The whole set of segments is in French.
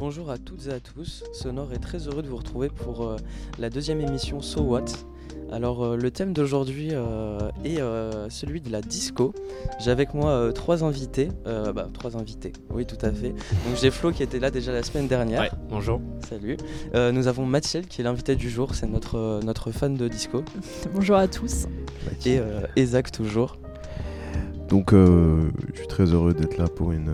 Bonjour à toutes et à tous, Sonore est très heureux de vous retrouver pour euh, la deuxième émission So What. Alors euh, le thème d'aujourd'hui euh, est euh, celui de la disco. J'ai avec moi euh, trois invités, Euh, bah trois invités, oui tout à fait. Donc j'ai Flo qui était là déjà la semaine dernière. Ouais, bonjour. Salut. Euh, nous avons Mathilde qui est l'invité du jour, c'est notre, notre fan de disco. Bonjour à tous. Et euh, Isaac toujours. Donc, euh, je suis très heureux d'être là pour une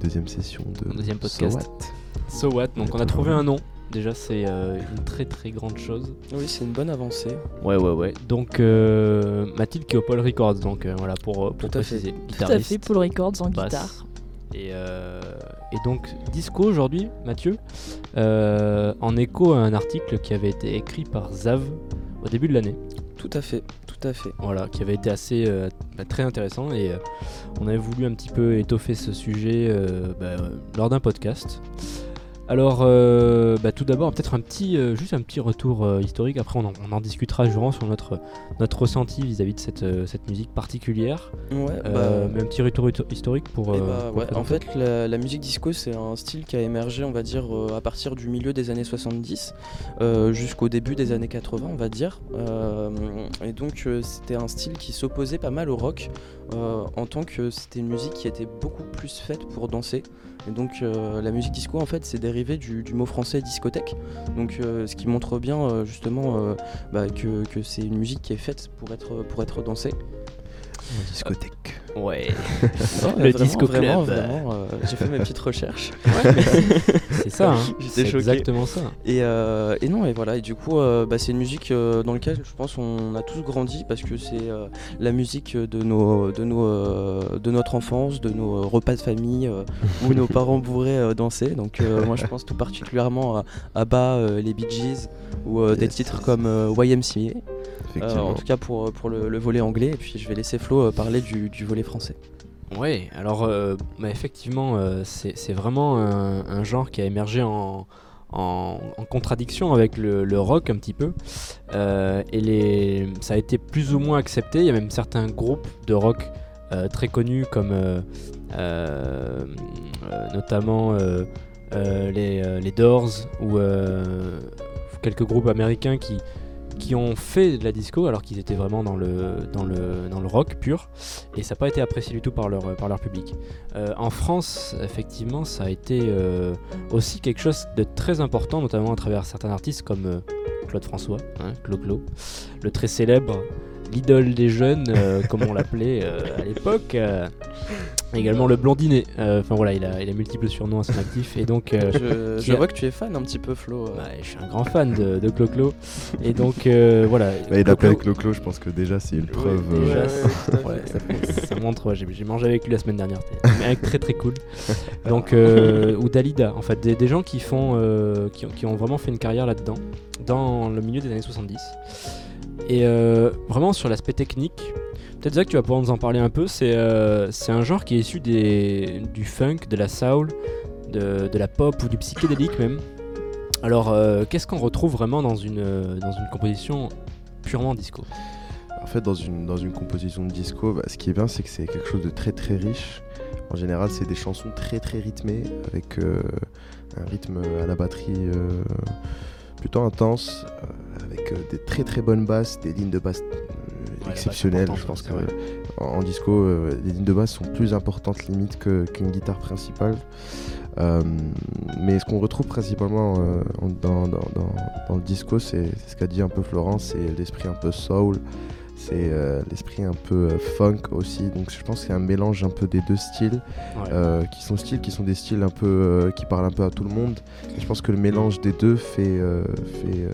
deuxième session de Deuxième So podcast. What. So what? Donc on a trouvé un nom. Déjà c'est euh, une très très grande chose. Oui c'est une bonne avancée. Ouais ouais ouais. Donc euh, Mathilde qui est au Paul Records donc euh, voilà pour, pour Tout à fait. Tout à fait, Paul Records en basse. guitare. Et, euh, et donc disco aujourd'hui Mathieu euh, en écho à un article qui avait été écrit par Zav au début de l'année. Tout à fait, tout à fait. Voilà, qui avait été assez euh, bah, très intéressant et euh, on avait voulu un petit peu étoffer ce sujet euh, bah, euh, lors d'un podcast. Alors, euh, bah, tout d'abord, peut-être un petit, euh, juste un petit retour euh, historique. Après, on en, on en discutera durant sur notre notre ressenti vis-à-vis de cette, cette musique particulière. Ouais, bah, mais un petit retour historique pour. Eh bah, pour ouais, en fait, la, la musique disco, c'est un style qui a émergé, on va dire, à partir du milieu des années 70 euh, jusqu'au début des années 80, on va dire. Et donc, c'était un style qui s'opposait pas mal au rock, en tant que c'était une musique qui était beaucoup plus faite pour danser. Et donc, la musique disco, en fait, c'est du, mot français discothèque. Donc, euh, ce qui montre bien, euh, justement, euh, bah, que c'est une musique qui est faite pour être, pour être dansée. Discothèque. Ouais, Le vraiment, disco vraiment, club. vraiment, euh, j'ai fait mes petites recherches. c'est ça. Hein. J'étais C'est choqué. exactement ça. Et, euh, et non, et voilà, et du coup, euh, bah, c'est une musique euh, dans laquelle je pense on a tous grandi parce que c'est euh, la musique de, nos, de, nos, euh, de notre enfance, de nos repas de famille euh, où nos parents bourrés euh, dansaient. Donc, euh, moi, je pense tout particulièrement à euh, les Bee Gees ou euh, des titres comme euh, YMCA. Euh, en tout cas, pour, pour le, le volet anglais. Et puis, je vais laisser Flo euh, parler du, du volet français. Ouais, alors euh, bah, effectivement, euh, c'est c'est vraiment un, un genre qui a émergé en, en, en contradiction avec le, le rock un petit peu. Euh, et les, ça a été plus ou moins accepté. Il y a même certains groupes de rock euh, très connus comme euh, euh, euh, notamment euh, euh, les, euh, les Doors ou euh, quelques groupes américains qui, qui ont fait de la disco alors qu'ils étaient vraiment dans le, dans le, dans le rock pur et ça n'a pas été apprécié du tout par leur, par leur public. Euh, en France, effectivement, ça a été euh, aussi quelque chose de très important, notamment à travers certains artistes comme euh, Claude François, hein, Clo-Clo, le très célèbre, l'idole des jeunes, euh, comme on l'appelait euh, à l'époque. euh, également le blondinet. Euh, Enfin voilà, il a, il a multiples surnoms à son actif et donc. euh, Je, qui je a- vois que tu es fan un petit peu, Flo. euh. bah, je suis un grand fan de, de Clo-Clo et donc euh, voilà. Bah, il appelle Clo-Clo, je pense que déjà c'est une preuve. Ouais, déjà, ouais, ça, ça montre. ouais, J'ai mangé avec lui la semaine dernière. C'était un mec très très cool. Donc euh, ou Dalida, en fait, des, des gens qui font, euh, qui, ont- qui ont vraiment fait une carrière là-dedans, dans le milieu des années 70. Et euh, vraiment sur l'aspect technique, peut-être Zach, tu vas pouvoir nous en parler un peu. C'est euh, c'est un genre qui est issu des, du funk, de la soul, de, de la pop ou du psychédélique même. Alors, euh, qu'est-ce qu'on retrouve vraiment dans une, dans une composition purement disco? En fait, dans une, dans une composition de disco, bah, ce qui est bien, c'est que c'est quelque chose de très très riche. En général, c'est des chansons très très rythmées, avec un rythme à la batterie plutôt intense, euh, avec euh, des très très bonnes basses, des lignes de basse euh, basse exceptionnelles. Je pense que en, en disco, les lignes de basse sont plus importantes limite qu'une guitare principale. Euh, mais ce qu'on retrouve principalement euh, en- dans, dans- dans- dans le disco, c'est c'est ce qu'a dit un peu Florence, c'est l'esprit un peu soul, c'est euh, l'esprit un peu euh, funk aussi. Donc je pense qu'il y a un mélange un peu des deux styles, Ouais. euh, qui sont styles qui sont des styles un peu qui parlent un peu à tout le monde. Et je pense que le mélange des deux fait, fait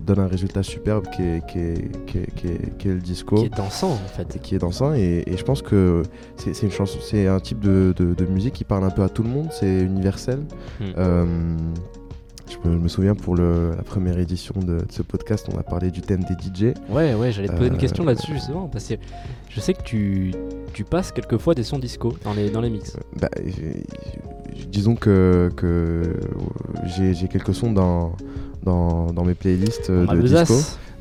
donne un résultat superbe qui est, qui est- qui est- qui est- qui est le disco Qui est dansant en fait. qui est dansant et, et je pense que c'est c'est une chanson c'est un type de, de- de musique qui parle un peu à tout le monde c'est universel Hmm. Euh, je, me, me souviens pour le- la première édition de, de ce podcast on a parlé du thème des DJ Ouais, ouais, j'allais te poser une Euh, question là-dessus justement, parce que je sais que tu, tu passes quelquefois des sons disco dans les, dans les mix. Bah, j'ai- j'ai- disons que, que j'ai quelques sons dans, dans, dans mes playlists euh, Ma de disco.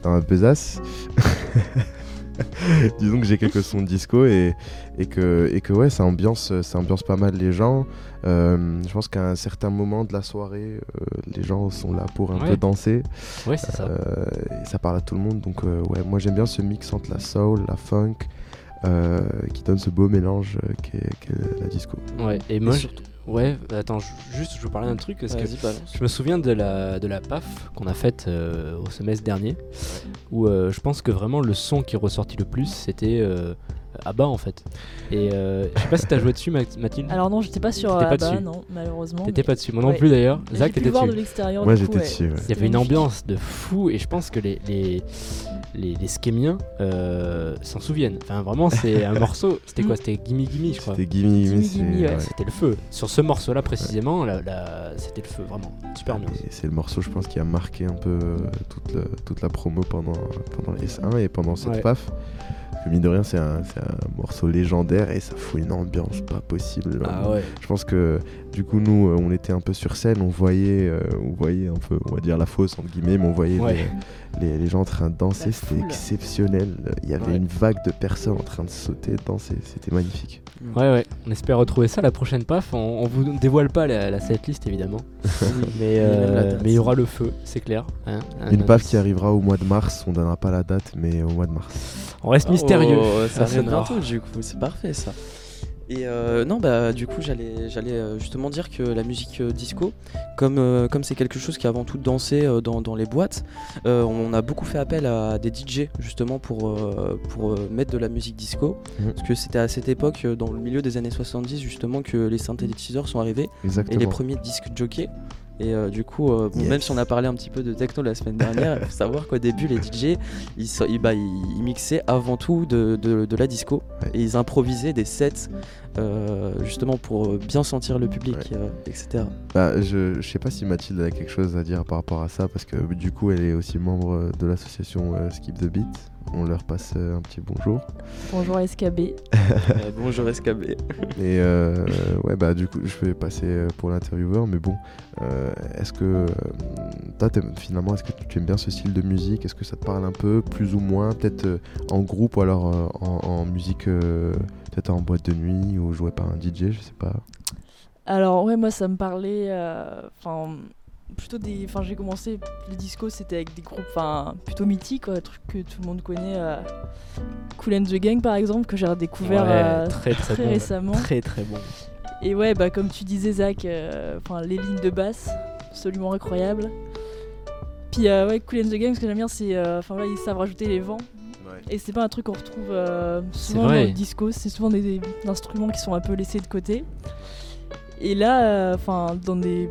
Dans ma besace disons que j'ai quelques sons de disco et, et, que, et que ouais, ça ambiance, ça ambiance pas mal les gens. Euh, je pense qu'à un certain moment de la soirée, euh, les gens sont là pour un Ouais. peu danser. Ouais, c'est ça. Euh, et ça parle à tout le monde. Donc euh, ouais, moi j'aime bien ce mix entre la soul, la funk, euh, qui donne ce beau mélange qu'est la disco. Ouais, et moi, Et surtout- ouais, attends, juste, je vous parlais d'un truc parce que je me souviens de la, de la PAF qu'on a faite euh, au semestre dernier, où euh, je pense que vraiment le son qui est ressorti le plus, c'était euh, Abba en fait. Et euh, je sais pas si t'as joué dessus, Math- Mathilde. Alors non, j'étais pas sur pas Abba, dessus. non, malheureusement. T'étais mais- pas dessus, moi non Ouais. plus d'ailleurs. Zach, t'étais voir dessus. de l'extérieur. Coup, j'étais ouais. dessus. ouais. Il y avait une ambiance de fou et je pense que les, les, les, les Skémiens euh, s'en souviennent. Enfin, vraiment, c'est un morceau. C'était quoi? C'était Gimme Gimme, je crois. C'était Gimme Gimme, ouais. C'était le feu. Sur ce morceau-là précisément, la- la- c'était le feu, vraiment. Super bien. C'est le morceau, je pense, qui a marqué un peu euh, toute, le- toute la promo pendant, pendant les S1 et pendant cette Ouais. PAF. Que mine de rien, c'est un, morceau légendaire et ça fout une ambiance pas possible. Ah ouais. Je pense que du coup, nous, euh, on était un peu sur scène, on voyait, euh, on voyait un peu, on va dire la fausse entre guillemets, mais on voyait Ouais. les, les- les gens en train de danser, La c'était exceptionnel. Il y avait Ouais. une vague de personnes en train de sauter, de danser, c'était magnifique. Ouais, ouais. On espère retrouver ça la prochaine PAF. On, on vous dévoile pas la, la setlist évidemment. Mais euh, mais il y aura le feu, c'est clair. hein. Un Une PAF indice. qui arrivera au mois de mars, on donnera pas la date, mais au mois de mars. On reste mystérieux. Oh, ça arrive Sonore. bientôt du coup, c'est parfait ça. Et euh, non, bah du coup, j'allais, j'allais euh, justement dire que la musique euh, disco, comme euh, comme c'est quelque chose qui est avant tout dansé dans, dans les boîtes, on a beaucoup fait appel à des DJ justement pour pour mettre de la musique disco, Mhm. parce que c'était à cette époque, dans le milieu des années 70 justement, que les synthétiseurs sont arrivés et les premiers disques jockey. Et euh, du coup, euh, bon, Yes. même si on a parlé un petit peu de techno la semaine dernière, il faut savoir qu'au début, les DJ, ils, so- ils- bah, ils- mixaient avant tout de, de- de la disco. Ouais. Et ils improvisaient des sets, euh, justement pour bien sentir le public, etc. Bah, je, je sais pas si Mathilde a quelque chose à dire par rapport à ça, parce que du coup, elle est aussi membre de l'association Skip the Beat. On leur passe euh, un petit bonjour. Bonjour SKB. Euh, bonjour SKB. Et euh, ouais, bah du coup, je vais passer euh, pour l'intervieweur, mais bon, euh, est-ce que toi, t'aimes- finalement, est-ce que tu aimes bien ce style de musique? Est-ce que ça te parle un peu, plus ou moins, peut-être en groupe ou alors en, en musique, euh, peut-être en boîte de nuit ou joué par un DJ, je sais pas? Alors ouais, moi ça me parlait, euh, enfin plutôt des, enfin j'ai commencé le disco, c'était avec des groupes, enfin plutôt mythiques, quoi, trucs que tout le monde connaît, euh, Cool and the Gang par exemple, que j'ai redécouvert Ouais, euh, très très, bon. récemment. Très très bon. Et ouais, bah comme tu disais Zach, euh, enfin les lignes de basse, absolument incroyables. Puis euh, ouais, Cool and the Gang, ce que j'aime bien, c'est, euh, enfin là ils savent rajouter les vents. Et c'est pas un truc qu'on retrouve euh, souvent dans le disco, c'est souvent des, des instruments qui sont un peu laissés de côté. Et là, enfin, dans des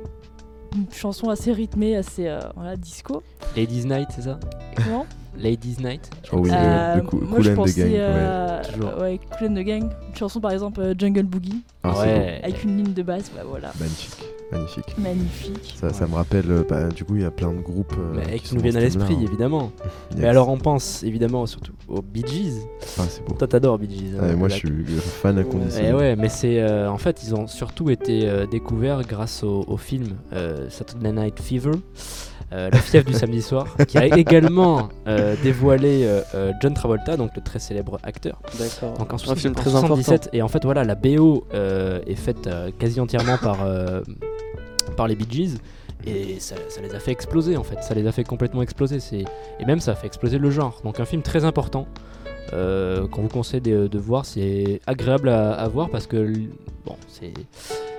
chansons assez rythmées, assez euh, voilà, disco. Ladies Night, c'est ça Comment Ladies Night je Oh oui, crois que le- Euh, le Cool- Moi Cool je and the pensais Gang, ouais. euh, Toujours. ouais, Cool and the Gang, une chanson par exemple euh, Jungle Boogie, Ah, ouais. avec une ligne de basse, bah voilà, Magnifique, magnifique. magnifique. Ça, ça me rappelle, euh, bah, du coup, il y a plein de groupes. euh, Mais qui nous viennent à l'esprit, hein. évidemment. Yes. Mais alors on pense évidemment surtout aux Bee Gees. Ah, c'est beau. Toi t'adores Bee Gees. hein, Ouais, moi, je suis fan inconditionnel. Eh ouais, mais c'est euh, en fait ils ont surtout été euh, découverts grâce au, au film euh, Saturday Night Fever, euh, la fièvre du samedi soir, qui a également euh, dévoilé euh, John Travolta, donc le très célèbre acteur. D'accord. Donc en, un soixante- film en très 77, et en fait voilà la BO euh, est faite euh, quasi entièrement par euh, par les Bee Gees. Et ça, ça les a fait exploser en fait, ça les a fait complètement exploser. C'est... Et même ça a fait exploser le genre. Donc un film très important euh, qu'on vous conseille de, de voir. C'est agréable à, à voir parce que bon, c'est,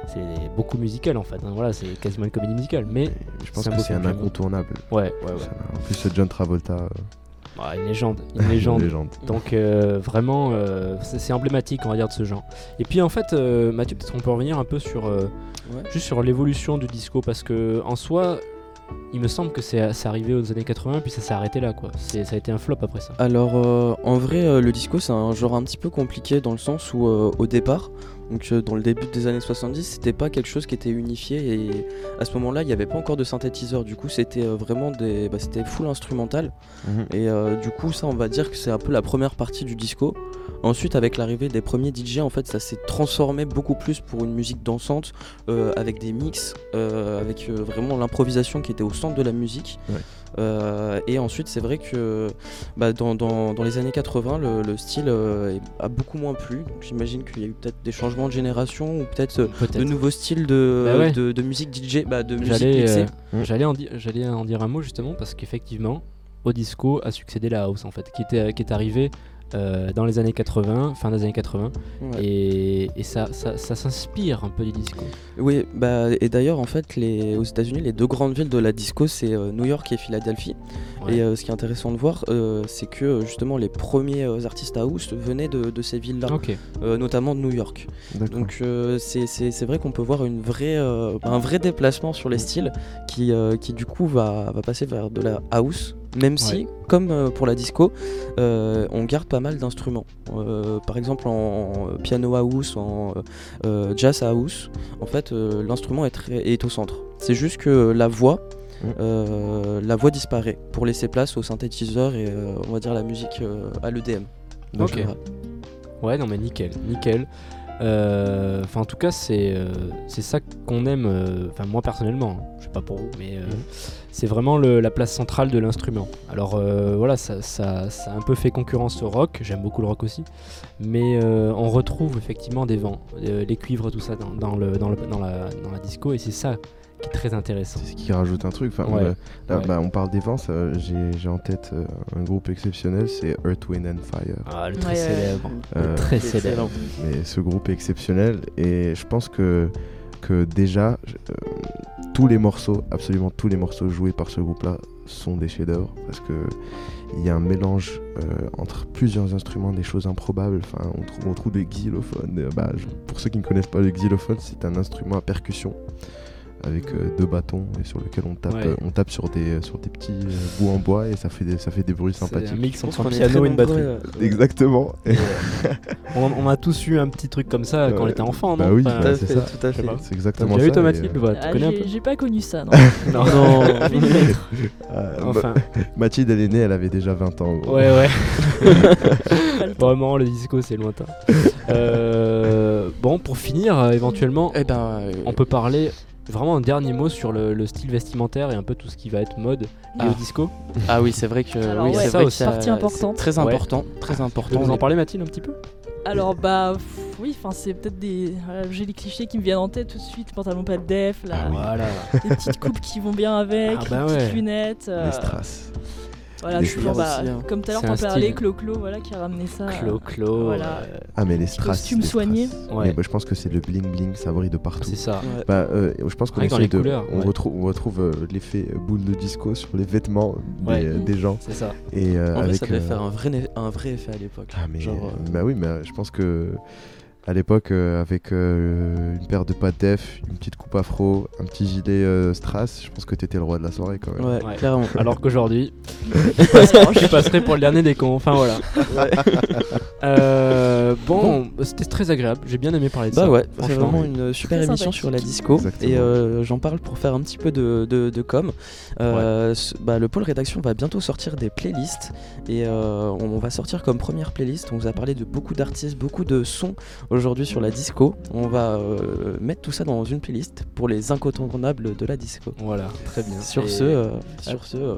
c'est beaucoup musical en fait. hein. Voilà, c'est quasiment une comédie musicale. Mais Je pense que c'est un incontournable. ouais, ouais, ouais. En plus, ce John Travolta, euh, Ouais, une légende, une légende. légende. Donc euh, vraiment, euh, c'est, emblématique on va dire de ce genre. Et puis en fait, euh, Mathieu, peut-être qu'on peut revenir un peu sur euh, Ouais. juste sur l'évolution du disco parce que en soi, il me semble que c'est, arrivé aux années 80 puis ça s'est arrêté là quoi. Ça a été un flop après ça. Alors euh, en vrai euh, le disco c'est un genre un petit peu compliqué dans le sens où euh, au départ, donc euh, dans le début des années 70 c'était pas quelque chose qui était unifié et à ce moment là il n'y avait pas encore de synthétiseur du coup c'était euh, vraiment des bah, c'était full instrumental Mhm. et euh, du coup ça on va dire que c'est un peu la première partie du disco. Ensuite avec l'arrivée des premiers DJ en fait ça s'est transformé beaucoup plus pour une musique dansante euh, avec des mix, euh, avec vraiment l'improvisation qui était au centre de la musique. Ouais. Euh, et ensuite, c'est vrai que bah, dans, dans- dans les années 80, le, le style euh, a beaucoup moins plu. Donc, J'imagine qu'il y a eu peut-être des changements de génération ou peut-être euh, de nouveaux styles de, Bah ouais. de, de musique DJ, bah, de musique J'allais mixée. j'allais en, di- en dire un mot justement parce qu'effectivement, au disco a succédé la house en fait, qui, était, qui est arrivée euh, dans les années 80, fin des années 80, Ouais. et, et ça, ça, ça s'inspire un peu du disco. Oui, bah, et d'ailleurs, en fait, les, aux États-Unis, les deux grandes villes de la disco, c'est euh, New York et Philadelphie. Ouais. Et euh, ce qui est intéressant de voir, euh, c'est que justement les premiers euh, artistes house venaient de, de ces villes-là, euh, notamment de New York. Donc euh, c'est- vrai qu'on peut voir une vraie, euh, un vrai déplacement sur les styles qui, euh, qui du coup va, va passer vers de la house, même si, comme euh, pour la disco, euh, on garde pas mal d'instruments. Euh, par exemple en, en piano house, en euh, jazz house, en fait l'instrument est, très- est au centre. C'est juste que la voix... Mm. la voix disparaît pour laisser place au synthétiseur et on va dire la musique à l'EDM. Ok. Ouais, non mais nickel, nickel. Euh, Enfin, en tout cas, c'est euh, c'est ça qu'on aime. euh, Enfin, moi personnellement, hein, je sais pas pour vous, mais Mhm. c'est vraiment le- la place centrale de l'instrument. Alors voilà, ça, ça, ça a un peu fait concurrence au rock. J'aime beaucoup le rock aussi, mais on retrouve effectivement des vents, les cuivres, tout ça dans, dans le, dans, le, dans, la, dans la disco, et c'est ça qui est très intéressant. C'est ce qui rajoute un truc. Enfin, Ouais. euh, là, Ouais. bah, on parle des vents, ça, j'ai en tête euh, un groupe exceptionnel, c'est Earth, Wind and Fire. Ah, le très Ouais, célèbre. Euh, très célèbre. Mais ce groupe est exceptionnel et je pense que, que déjà, euh, tous les morceaux, absolument tous les morceaux joués par ce groupe-là sont des chefs-d'œuvre parce que il y a un mélange euh, entre plusieurs instruments, des choses improbables. Enfin, on trouve, on trouve des xylophones. Euh, bah, je- pour ceux qui ne connaissent pas le xylophone, c'est un instrument à percussion avec euh, deux bâtons et sur lequel on tape, Ouais. euh, on tape sur des sur des petits euh, bouts en bois et ça fait des, ça fait des bruits C'est un sympathiques. mix entre un piano et une batterie. euh, Exactement. On, on a tous eu un petit truc comme ça quand on était enfant, Bah non oui, Enfin, Tout à c'est fait, ça. tout à fait. C'est exactement déjà ça. eu toi et, Mathilde euh, Voilà, Ah, Tu connais un j'ai- peu J'ai pas connu ça, non. Non. Non. Euh, Enfin, Mathilde, elle est née, elle avait déjà 20 ans. ouais, ouais. Vraiment, le disco, c'est lointain. Euh, bon, pour finir, euh, éventuellement, Eh ben, euh, on peut parler vraiment un dernier mot sur le, le style vestimentaire et un peu tout ce qui va être mode lié Ah. au disco. Ah oui, c'est vrai que Alors oui, ouais, c'est aussi. Partie importante. Très Ouais. important, très important. nous en parler, Mathilde, un petit peu? Alors bah pff, oui, enfin c'est peut-être des, j'ai les clichés qui me viennent en tête tout de suite, pantalon pas de def, là, Ah. Voilà. des petites coupes qui vont bien avec, Ah bah les petites ouais. lunettes. euh, Les strass. Voilà, toujours, bah, aussi, hein. comme tout à l'heure t'en parlais. Clo-Clo, voilà, qui a ramené ça. Clo-Clo. voilà. euh, Ah, mais les strass. costume les soigné. strass. Ouais. Mais moi, je pense que c'est le bling bling, ça brille de partout. c'est ça. Ouais. Bah, euh, je pense qu'on de, couleurs, on ouais. retrouve, on retrouve euh, l'effet euh, boule de disco sur les vêtements des, Ouais. euh, des gens C'est ça. et euh, En vrai, avec ça devait euh, faire un vrai, un vrai effet à l'époque. Ah mais Genre, euh, bah oui, mais euh, je pense que à l'époque euh, avec euh, une paire de pattes def, une petite coupe afro, un petit gilet euh, strass, je pense que t'étais le roi de la soirée quand même. ouais, Ouais. clairement. Alors qu'aujourd'hui, je passerai pour le dernier des cons. Enfin voilà. Euh, bon, c'était très agréable. J'ai bien aimé parler de Bah ça. ouais, c'est vraiment une super Très émission sur la disco. Exactement. Et euh, j'en parle pour faire un petit peu de, de, de com. Euh, ce- bah, le pôle rédaction va bientôt sortir des playlists. Et euh, on va sortir comme première playlist. On vous a parlé de beaucoup d'artistes, beaucoup de sons aujourd'hui sur la disco. On va euh, mettre tout ça dans une playlist pour les incontournables de la disco. Voilà, très bien. Sur Et ce, euh, sur ce euh,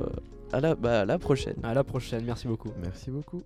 à, la, bah, à la prochaine. à la prochaine. Merci beaucoup. Merci beaucoup.